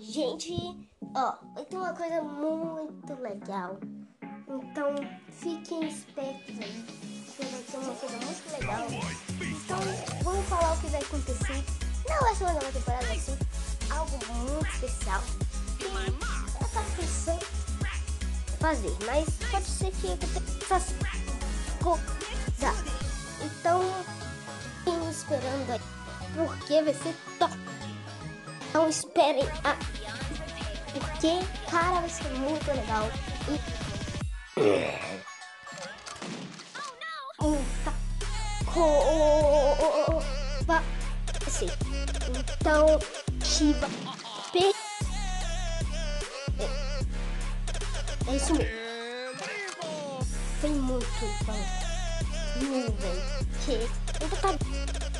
Gente, ó, vai ter uma coisa muito legal. Então, fiquem espertos aí, vai ter uma coisa muito legal. Então, vamos falar o que vai acontecer na próxima nova temporada, assim, algo muito especial. Que eu tava pensando fazer, mas pode ser que eu faça coisa. Então, fiquem esperando aí, porque vai ser top. Então esperem a... Porque, cara, vai ser muito legal. E... Muita coisa. Assim. Então, Shiva. P... É, é isso mesmo. Tem muito, então. Nuvem. Que... Então tá...